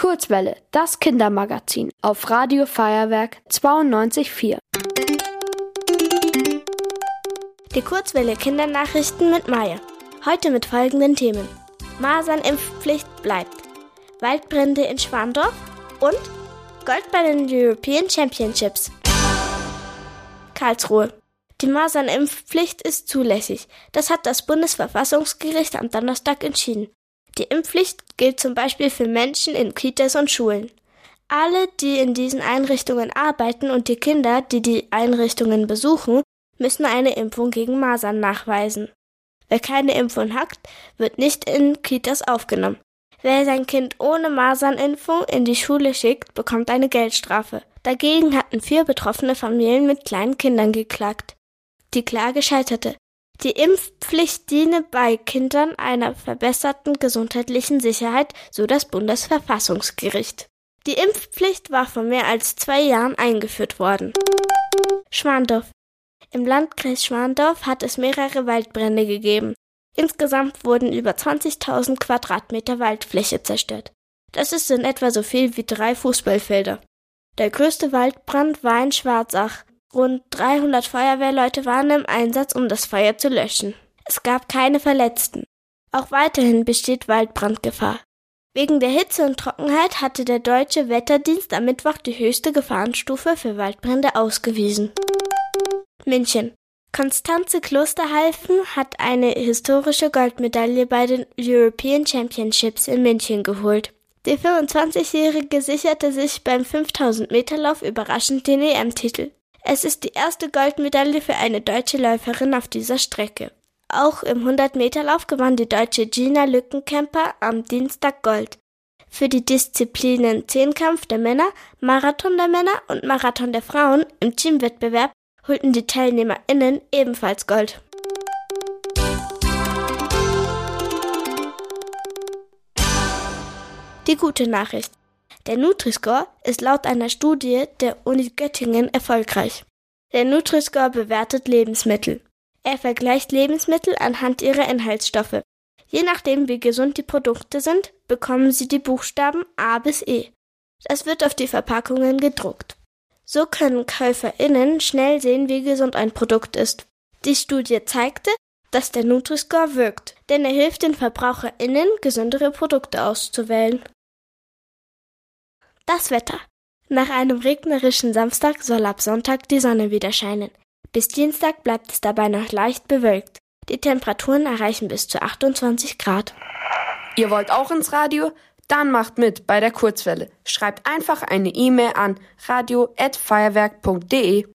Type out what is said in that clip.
Kurzwelle, das Kindermagazin auf Radio Feuerwerk 92.4. Die Kurzwelle Kindernachrichten mit Maya. Heute mit folgenden Themen. Masernimpfpflicht bleibt. Waldbrände in Schwandorf und Gold bei den European Championships. Karlsruhe. Die Masernimpfpflicht ist zulässig. Das hat das Bundesverfassungsgericht am Donnerstag entschieden. Die Impfpflicht gilt zum Beispiel für Menschen in Kitas und Schulen. Alle, die in diesen Einrichtungen arbeiten und die Kinder, die die Einrichtungen besuchen, müssen eine Impfung gegen Masern nachweisen. Wer keine Impfung hat, wird nicht in Kitas aufgenommen. Wer sein Kind ohne Masernimpfung in die Schule schickt, bekommt eine Geldstrafe. Dagegen hatten vier betroffene Familien mit kleinen Kindern geklagt. Die Klage scheiterte. Die Impfpflicht diene bei Kindern einer verbesserten gesundheitlichen Sicherheit, so das Bundesverfassungsgericht. Die Impfpflicht war vor mehr als zwei Jahren eingeführt worden. Schwandorf. Im Landkreis Schwandorf hat es mehrere Waldbrände gegeben. Insgesamt wurden über 20.000 Quadratmeter Waldfläche zerstört. Das ist in etwa so viel wie drei Fußballfelder. Der größte Waldbrand war in Schwarzach. Rund 300 Feuerwehrleute waren im Einsatz, um das Feuer zu löschen. Es gab keine Verletzten. Auch weiterhin besteht Waldbrandgefahr. Wegen der Hitze und Trockenheit hatte der deutsche Wetterdienst am Mittwoch die höchste Gefahrenstufe für Waldbrände ausgewiesen. München. Konstanze Klosterhalfen hat eine historische Goldmedaille bei den European Championships in München geholt. Die 25-Jährige sicherte sich beim 5000 Meter Lauf überraschend den EM-Titel. Es ist die erste Goldmedaille für eine deutsche Läuferin auf dieser Strecke. Auch im 100-Meter-Lauf gewann die deutsche Gina Lückenkämper am Dienstag Gold. Für die Disziplinen Zehnkampf der Männer, Marathon der Männer und Marathon der Frauen im Teamwettbewerb holten die TeilnehmerInnen ebenfalls Gold. Die gute Nachricht. Der Nutri-Score ist laut einer Studie der Uni Göttingen erfolgreich. Der Nutri-Score bewertet Lebensmittel. Er vergleicht Lebensmittel anhand ihrer Inhaltsstoffe. Je nachdem, wie gesund die Produkte sind, bekommen sie die Buchstaben A bis E. Das wird auf die Verpackungen gedruckt. So können KäuferInnen schnell sehen, wie gesund ein Produkt ist. Die Studie zeigte, dass der Nutri-Score wirkt, denn er hilft den VerbraucherInnen, gesündere Produkte auszuwählen. Das Wetter. Nach einem regnerischen Samstag soll ab Sonntag die Sonne wieder scheinen. Bis Dienstag bleibt es dabei noch leicht bewölkt. Die Temperaturen erreichen bis zu 28 Grad. Ihr wollt auch ins Radio? Dann macht mit bei der Kurzwelle. Schreibt einfach eine E-Mail an radio@feuerwerk.de.